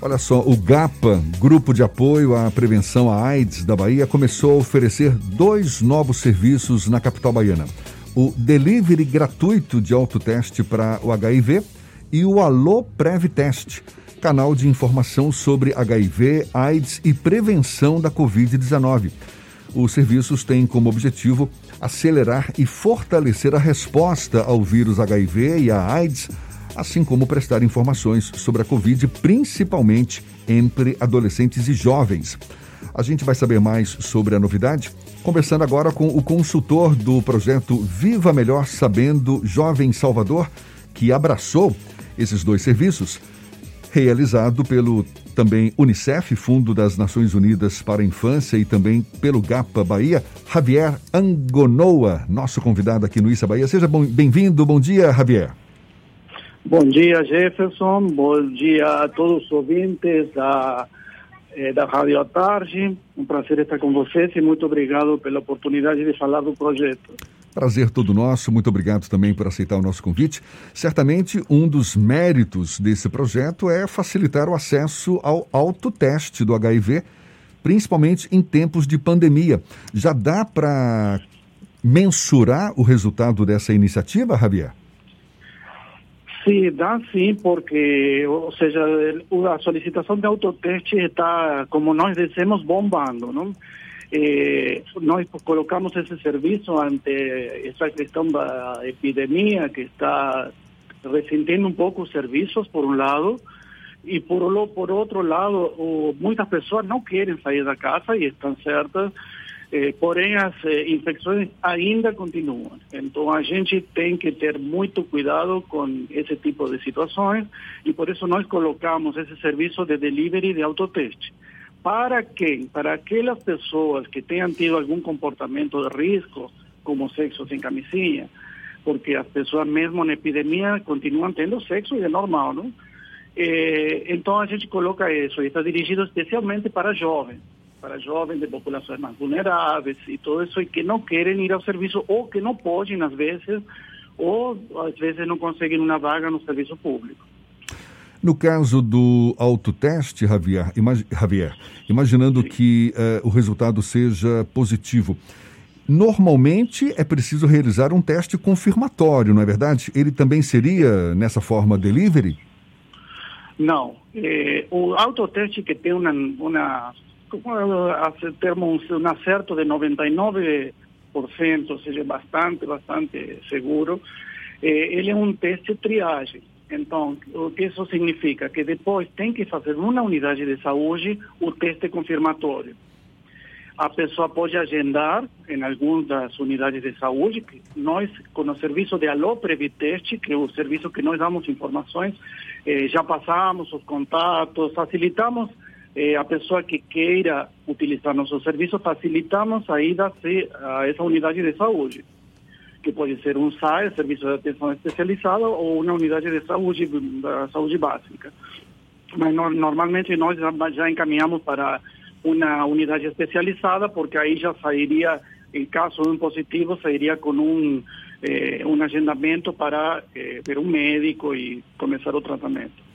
Olha só, o GAPA, Grupo de Apoio à Prevenção à AIDS da Bahia, começou a oferecer dois novos serviços na capital baiana: o delivery gratuito de autoteste para o HIV e o Alô Prevtest, canal de informação sobre HIV, AIDS e prevenção da Covid-19. Os serviços têm como objetivo acelerar e fortalecer a resposta ao vírus HIV e à AIDS assim como prestar informações sobre a Covid, principalmente entre adolescentes e jovens. A gente vai saber mais sobre a novidade conversando agora com o consultor do projeto Viva Melhor Sabendo Jovem Salvador, que abraçou esses dois serviços, realizado pelo também Unicef, Fundo das Nações Unidas para a Infância, e também pelo GAPA Bahia, Javier Angonoa, nosso convidado aqui no Issa Bahia. Seja bem-vindo, bom dia, Javier. Bom dia, Jefferson. Bom dia a todos os ouvintes da, eh, da Rádio à Tarde. Um prazer estar com vocês e muito obrigado pela oportunidade de falar do projeto. Prazer todo nosso, muito obrigado também por aceitar o nosso convite. Certamente, um dos méritos desse projeto é facilitar o acesso ao autoteste do HIV, principalmente em tempos de pandemia. Já dá para mensurar o resultado dessa iniciativa, Javier? Sim, dá sim, porque, ou seja, a solicitação de autoteste está, como nós dizemos, bombando, não? Eh, nós colocamos esse serviço ante essa questão da epidemia que está ressentindo um pouco os serviços, por um lado, e por, por outro lado, muitas pessoas não querem sair da casa e estão certas, eh, porém, as eh, infecções ainda continuam. Então, a gente tem que ter muito cuidado com esse tipo de situações e por isso nós colocamos esse serviço de delivery de autoteste. Para quem? Para aquelas pessoas que tenham tido algum comportamento de risco, como sexo sem camisinha, porque as pessoas mesmo na epidemia continuam tendo sexo e é normal, não? Eh, então a gente coloca isso e está dirigido especialmente para jovens para jovens de populações mais vulneráveis e tudo isso, e que não querem ir ao serviço ou que não podem, às vezes, ou às vezes não conseguem uma vaga no serviço público. No caso do autoteste, Javier, imag Javier imaginando Sim. que uh, o resultado seja positivo, normalmente é preciso realizar um teste confirmatório, não é verdade? Ele também seria nessa forma delivery? Não. Eh, o autoteste que tem uma, uma termos un acerto de 99%, ou seja, bastante, bastante seguro, eh, ele é um teste triagem. Então, o que isso significa? Que depois tem que fazer uma unidade de saúde o teste confirmatório. A pessoa pode agendar em algumas das unidades de saúde, que nós, com o serviço de Alô Previteste, que é o serviço que nós damos informações, eh, já passamos os contatos, facilitamos eh, a pessoa que queira utilizar nosso serviço, facilitamos a ida a essa unidade de saúde, que pode ser um SAE, Serviço de Atenção Especializada, ou uma unidade de saúde, da saúde básica. Mas no, normalmente nós já, já encaminhamos para uma unidade especializada, porque aí já sairia, em caso de um positivo, sairia com um, eh, um agendamento para eh, ver um médico e começar o tratamento.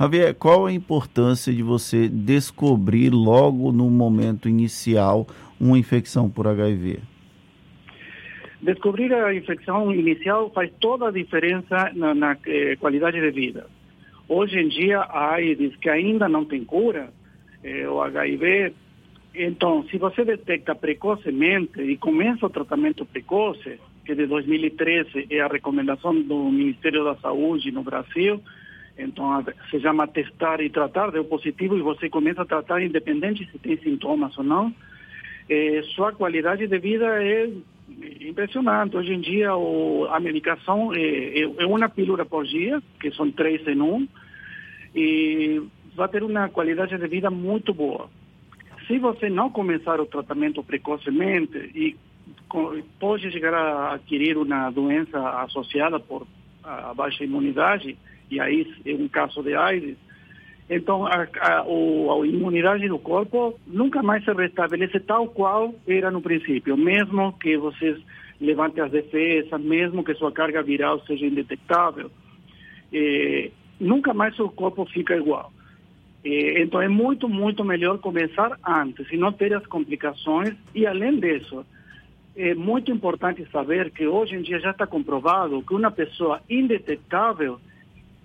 Javier, qual a importância de você descobrir logo no momento inicial uma infecção por HIV? Descobrir a infecção inicial faz toda a diferença na, na eh, qualidade de vida. Hoje em dia, a AIDS, que ainda não tem cura, eh, o HIV, então, se você detecta precocemente e começa o tratamento precoce, que de 2013 é a recomendação do Ministério da Saúde no Brasil, então, se chama testar e tratar, deu positivo e você começa a tratar independente se tem sintomas ou não. Eh, sua qualidade de vida é impressionante. Hoje em dia, o, a medicação é, é, uma pílula por dia, que são três em um, e vai ter uma qualidade de vida muito boa. Se você não começar o tratamento precocemente e pode chegar a adquirir uma doença associada por a baixa imunidade, e aí é um caso de AIDS, então a, a, a, imunidade do corpo nunca mais se restabelece tal qual era no princípio, mesmo que você levante as defesas, mesmo que sua carga viral seja indetectável, eh, nunca mais o corpo fica igual. Eh, então é muito, muito melhor começar antes e não ter as complicações. E além disso, é muito importante saber que hoje em dia já está comprovado que uma pessoa indetectável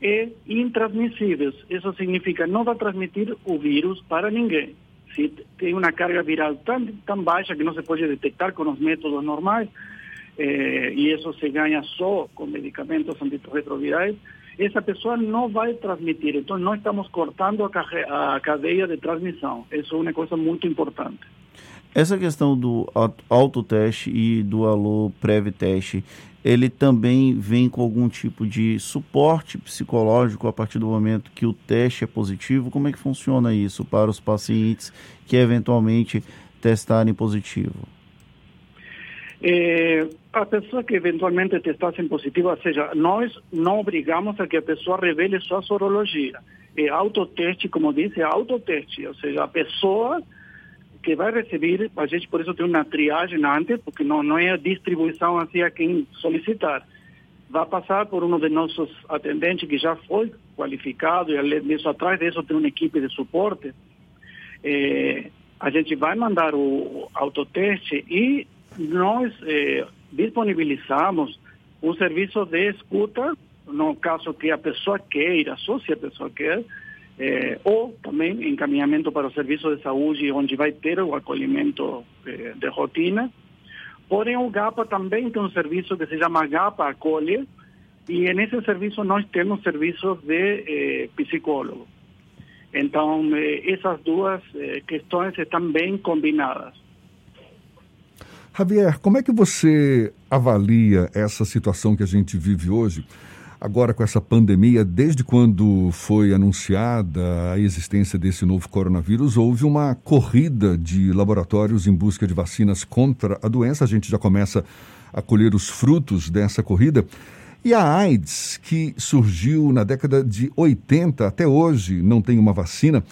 é intransmissível. Isso significa não vai transmitir o vírus para ninguém. Se tem uma carga viral tão, tão baixa que não se pode detectar com os métodos normais, eh, e isso se ganha só com medicamentos antirretrovirais, essa pessoa não vai transmitir. Então, nós estamos cortando a cadeia de transmissão. Isso é uma coisa muito importante. Essa questão do autoteste e do alô prévio teste, ele também vem com algum tipo de suporte psicológico a partir do momento que o teste é positivo? Como é que funciona isso para os pacientes que eventualmente testarem positivo? É, a pessoa que eventualmente testasse positivo, ou seja, nós não obrigamos a que a pessoa revele sua sorologia. É autoteste, como disse, é autoteste, ou seja, a pessoa que vai receber, a gente por isso tem uma triagem antes, porque não, não é a distribuição assim a quem solicitar. Vai passar por um de nossos atendentes que já foi qualificado, e além disso, atrás disso tem uma equipe de suporte. É, a gente vai mandar o autoteste e nós é, disponibilizamos um serviço de escuta, no caso que a pessoa queira, só se a pessoa quer, é, ou também encaminhamento para o serviço de saúde, onde vai ter o acolhimento é, de rotina. Porém, o GAPA também tem um serviço que se chama GAPA Acolhe, e nesse serviço nós temos serviços de eh, psicólogo. Então, eh, essas duas eh, questões estão bem combinadas. Javier, como é que você avalia essa situação que a gente vive hoje, agora com essa pandemia? Desde quando foi anunciada a existência desse novo coronavírus, houve uma corrida de laboratórios em busca de vacinas contra a doença. A gente já começa a colher os frutos dessa corrida. E a AIDS, que surgiu na década de 80 até hoje, não tem uma vacina.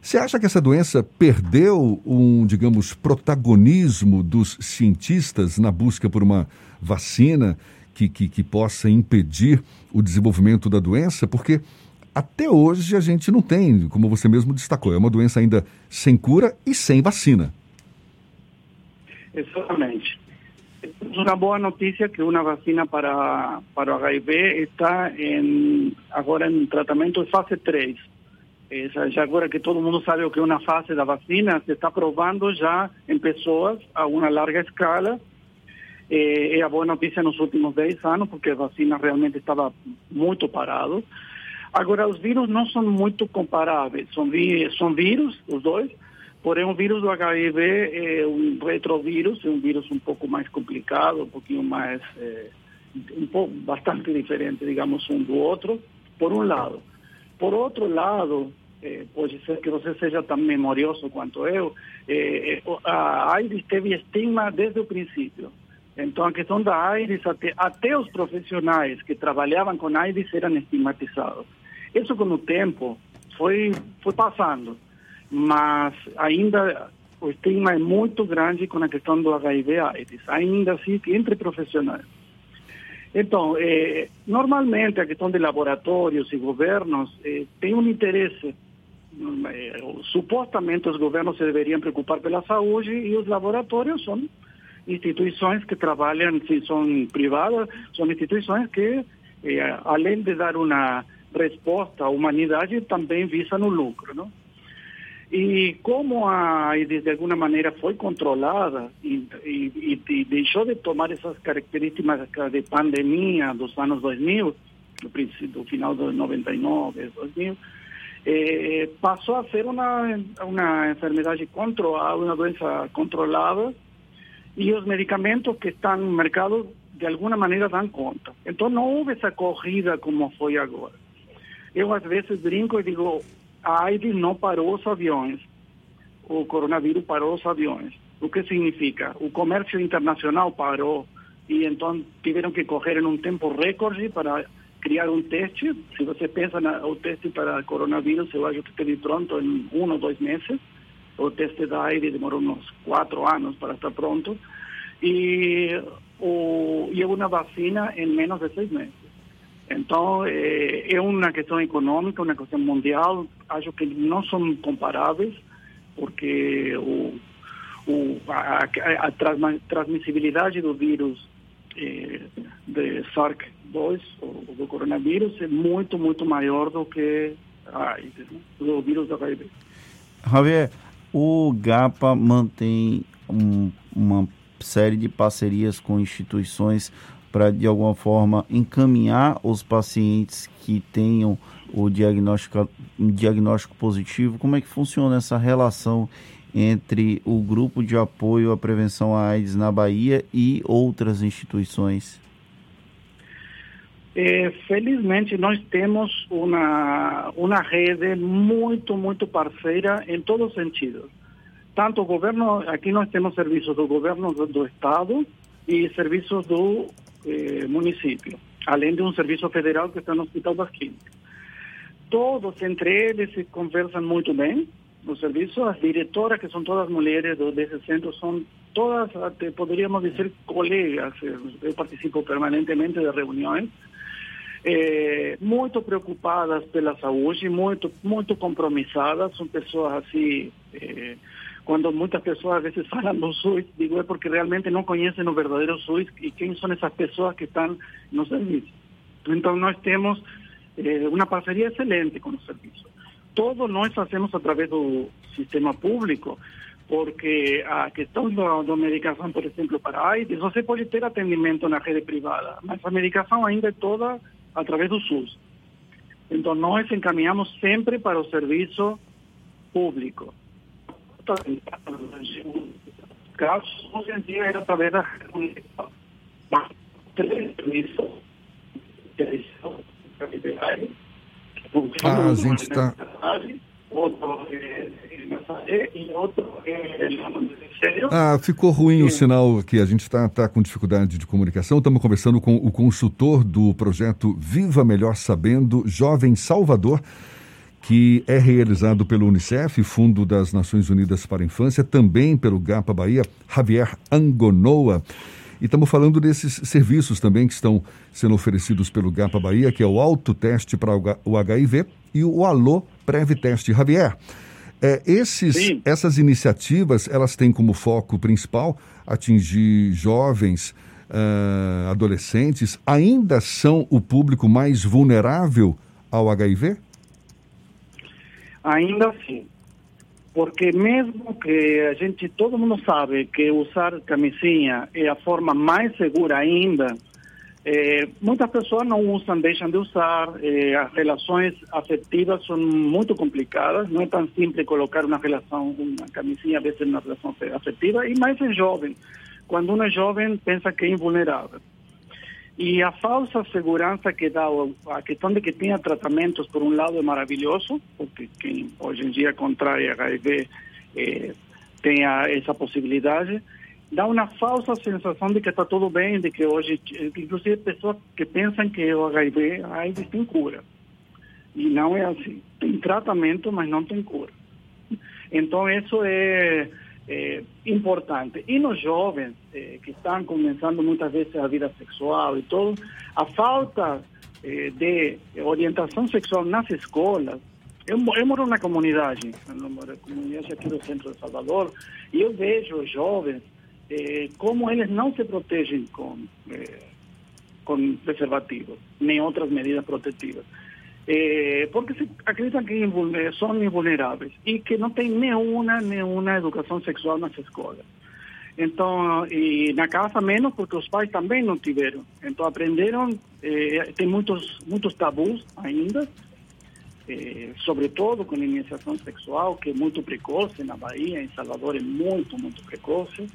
Você acha que essa doença perdeu um, digamos, protagonismo dos cientistas na busca por uma vacina que, que, que possa impedir o desenvolvimento da doença? Porque até hoje a gente não tem, como você mesmo destacou, é uma doença ainda sem cura e sem vacina. Exatamente. Uma boa notícia que uma vacina para, para o HIV está agora em tratamento de fase 3 já agora que todo mundo sabe o que é uma fase da vacina, se está provando já em pessoas a uma larga escala. É, é a boa notícia nos últimos 10 anos, porque a vacina realmente estava muito parado. Agora, os vírus não são muito comparáveis. São, são vírus, os dois, porém o vírus do HIV é um retrovírus, é um vírus um pouco mais complicado, um pouquinho mais, é, um pouco, bastante diferente, digamos, um do outro, por um lado. Por outro lado, eh, pode ser que você seja tão memorioso quanto eu, eh, a AIDS teve estigma desde o princípio. Então, a questão da AIDS, até, até os profissionais que trabalhavam com AIDS eram estigmatizados. Isso, com o tempo, foi, foi passando, mas ainda o estigma é muito grande com a questão do HIV-AIDS, ainda assim, entre profissionais. Então, eh, normalmente a questão de laboratórios e governos eh, tem um interesse. Eh, supostamente os governos se deveriam preocupar pela saúde e os laboratórios são instituições que trabalham, se são privadas, são instituições que, eh, além de dar uma resposta à humanidade, também visam o lucro, não? E como a AIDS de alguma maneira foi controlada e, e, e, deixou de tomar essas características de pandemia dos anos 2000, do, do final de 99, 2000, eh, passou a ser uma, uma enfermidade controlada, uma doença controlada, e os medicamentos que estão no mercado de alguma maneira dão conta. Então não houve essa corrida como foi agora. Eu às vezes brinco e digo, a AIDS não parou os aviões, o coronavírus parou os aviões. O que significa? O comércio internacional parou e então tiveram que correr em um tempo recorde para criar um teste. Se você pensa no teste para coronavírus, eu acho que esteve pronto em um ou dois meses. O teste da AIDS demorou uns quatro anos para estar pronto. E, o, e uma vacina em menos de seis meses. Então, é, é uma questão econômica, uma questão mundial. Acho que não são comparáveis, porque o, o, a, a, transmissibilidade do vírus eh, de SARS-2, ou do coronavírus, é muito, muito maior do que a AIDS, né? do vírus da HIV. Javier, o GAPA mantém um, uma série de parcerias com instituições para, de alguma forma, encaminhar os pacientes que tenham o diagnóstico, diagnóstico positivo. Como é que funciona essa relação entre o grupo de apoio à prevenção à AIDS na Bahia e outras instituições? É, felizmente nós temos uma uma rede muito muito parceira em todos os sentidos. Tanto o governo, aqui nós temos serviços do governo do, do estado e serviços do eh, município, além de um serviço federal que está no Hospital das Clínicas. Todos entre eles se conversam muito bem, no serviço, as diretoras, que são todas mulheres do, desse centro, são todas, até, poderíamos dizer, colegas. Eu participo permanentemente de reuniões. É, muito preocupadas pela saúde, muito muito compromissadas, são pessoas assim, é, quando muitas pessoas às vezes falam do SUS, digo é porque realmente não conhecem o verdadeiro SUS e quem são essas pessoas que estão no serviço. Então nós temos é, uma parceria excelente com o serviço todo nós fazemos através do sistema público, porque a questão da, da medicação, por exemplo, para AIDS, você pode ter atendimento na rede privada, mas a medicação ainda é toda através do SUS. Então, nós encaminhamos sempre para o serviço público. Casos, hoje em dia, era através da rede municipal. Mas, três a gente está. Ah, ficou ruim o sinal aqui. A gente está tá com dificuldade de comunicação. Estamos conversando com o consultor do projeto Viva Melhor Sabendo, Jovem Salvador, que é realizado pelo Unicef, Fundo das Nações Unidas para a Infância, também pelo GAPA Bahia, Javier Angonoa. E estamos falando desses serviços também que estão sendo oferecidos pelo GAPA Bahia, que é o autoteste para o HIV e o Alô Teste. Javier, é, esses, essas iniciativas, elas têm como foco principal atingir jovens, uh, adolescentes, ainda são o público mais vulnerável ao HIV? Ainda sim porque mesmo que a gente, todo mundo sabe que usar camisinha é a forma mais segura ainda, é, muitas pessoas não usam, deixam de usar, é, as relações afetivas são muito complicadas, não é tão simples colocar uma relação, uma camisinha, a vezes uma relação afetiva, e mais é jovem. Quando um é jovem, pensa que é invulnerável. E a falsa segurança que dá a questão de que tenha tratamentos, por um lado, é maravilhoso, porque quem hoje em dia contrai HIV eh, tenha essa possibilidade, dá uma falsa sensação de que está tudo bem, de que hoje, inclusive pessoas que pensam que o HIV, AIDS tem cura. E não é assim. Tem tratamento, mas não tem cura. Então, isso é é, importante. E nos jovens é, que estão começando muitas vezes a vida sexual e tudo, a falta é, de orientação sexual nas escolas. Eu, eu moro na comunidade, na comunidade aqui do centro de Salvador, e eu vejo os jovens como eles não se protegem com, com preservativos, nem outras medidas protetivas eh, porque se acreditam que são invulneráveis e que não tem nenhuma, nenhuma educação sexual nas escolas. Então, e na casa menos, porque os pais também não tiveram. Então, aprenderam, eh, tem muitos, muitos tabus ainda, eh, sobretudo com iniciação sexual, que é muito precoce na Bahia, em Salvador é muito, muito precoce.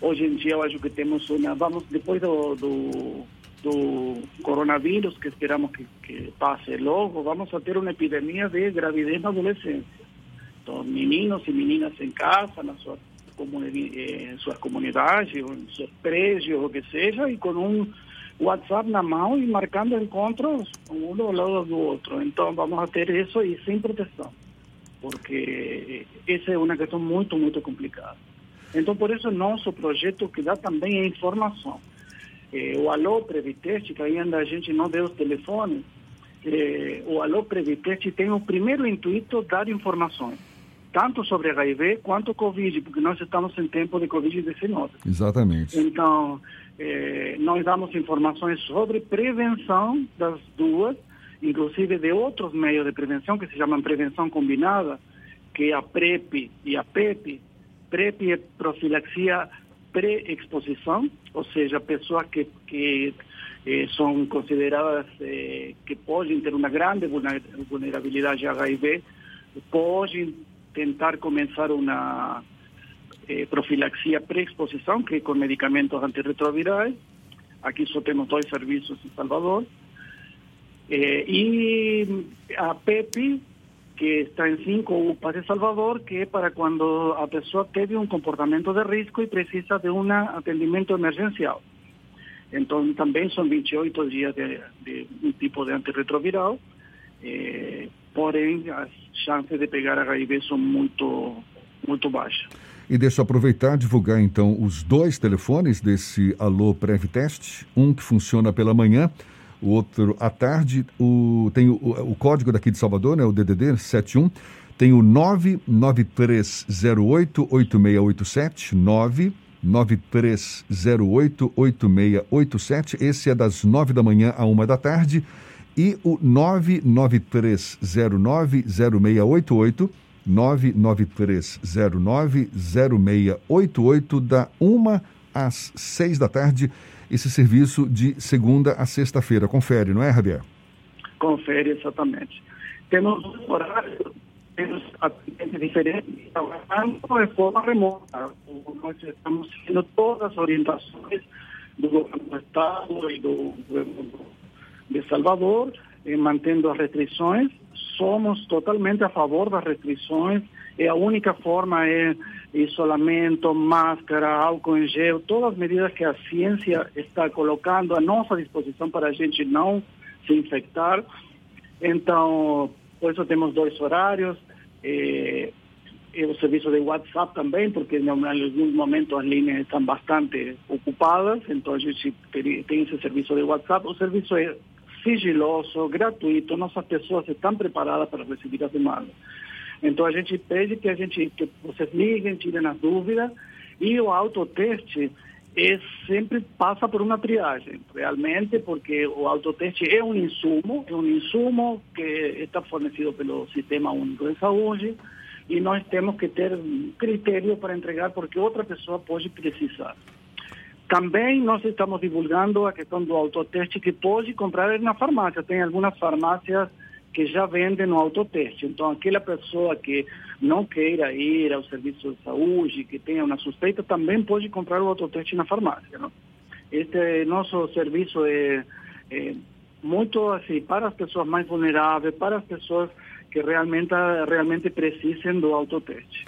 Hoje em dia, eu acho que temos uma, vamos, depois do do coronavírus, que esperamos que, que passe logo, vamos a ter uma epidemia de gravidez na adolescência. Então, meninos e meninas em casa, na sua em suas comunidades, em seus prédios, que seja, e com um WhatsApp na mão e marcando encontros um ao lado do outro. Então, vamos a ter isso e sem proteção, porque essa é uma questão muito, muito complicada. Então, por isso, nosso projeto que dá também é informação eh, o Alô Previteste, que ainda a gente não deu os telefones, eh, o Alô Previteste tem o primeiro intuito dar informações, tanto sobre HIV quanto Covid, porque nós estamos em tempo de Covid-19. Exatamente. Então, eh, nós damos informações sobre prevenção das duas, inclusive de outros meios de prevenção que se chamam prevenção combinada, que é a PrEP e a PEP. PrEP é profilaxia pré-exposição, ou seja, pessoas que, que eh, são consideradas eh, que podem ter uma grande vulnerabilidade a HIV, podem tentar começar uma eh, profilaxia pré-exposição, que é com medicamentos antirretrovirais. Aqui só temos dois serviços em Salvador. Eh, e a PEP, que está em cinco UPAs de Salvador, que é para quando a pessoa teve um comportamento de risco e precisa de um atendimento emergencial. Então, também são 28 dias de, de um tipo de antirretroviral, eh, porém, as chances de pegar HIV são muito, muito baixas. E deixa eu aproveitar divulgar então os dois telefones desse Alô Prevtest, um que funciona pela manhã, o outro à tarde. O, tem o, o código daqui de Salvador, né, o DDD 71, tem o 993088687, 993088687, esse é das 9 da manhã a 1 da tarde, e o 993090688, 993090688, da 1 às 6 da tarde, esse serviço de segunda a sexta-feira. Confere, não é, Javier? Confere, exatamente. Temos horários, temos atendentes diferentes, trabalhando de forma remota. Nós estamos seguindo todas as orientações do governo do Estado e do governo de Salvador, eh, mantendo as restrições somos totalmente a favor das restrições e a única forma é isolamento, máscara, álcool em gel, todas as medidas que a ciência está colocando à nossa disposição para a gente não se infectar. Então, por isso temos dois horários. E, e o serviço de WhatsApp também, porque em alguns momentos as linhas estão bastante ocupadas, então a gente tem esse serviço de WhatsApp. O serviço é sigiloso, gratuito, nossas pessoas estão preparadas para receber as demandas. Então a gente pede que a gente que vocês liguem, tirem as dúvidas e o autoteste é, sempre passa por uma triagem, realmente, porque o autoteste é um insumo, é um insumo que está fornecido pelo Sistema Único de Saúde e nós temos que ter critério para entregar porque outra pessoa pode precisar. Também nós estamos divulgando a questão do autoteste que pode comprar na farmácia. Tem algumas farmácias que já vendem o autoteste. Então, aquela pessoa que não queira ir ao serviço de saúde, que tenha uma suspeita, também pode comprar o autoteste na farmácia. Não? Este nosso serviço é, é muito assim para as pessoas mais vulneráveis, para as pessoas que realmente realmente precisem do autoteste.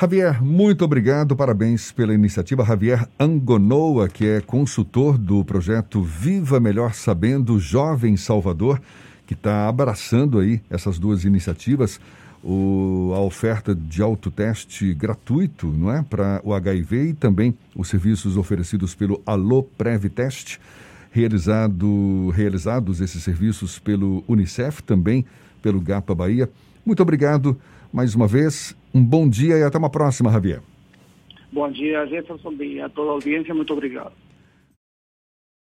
Javier, muito obrigado, parabéns pela iniciativa. Javier Angonoa, que é consultor do projeto Viva Melhor Sabendo Jovem Salvador, que está abraçando aí essas duas iniciativas, o, a oferta de autoteste gratuito, não é, para o HIV e também os serviços oferecidos pelo Alô Prevtest, realizado, realizados esses serviços pelo Unicef, também pelo GAPA Bahia. Muito obrigado mais uma vez. Um bom dia e até uma próxima, Javier. Bom dia, Jefferson, e a toda a audiência. Muito obrigado.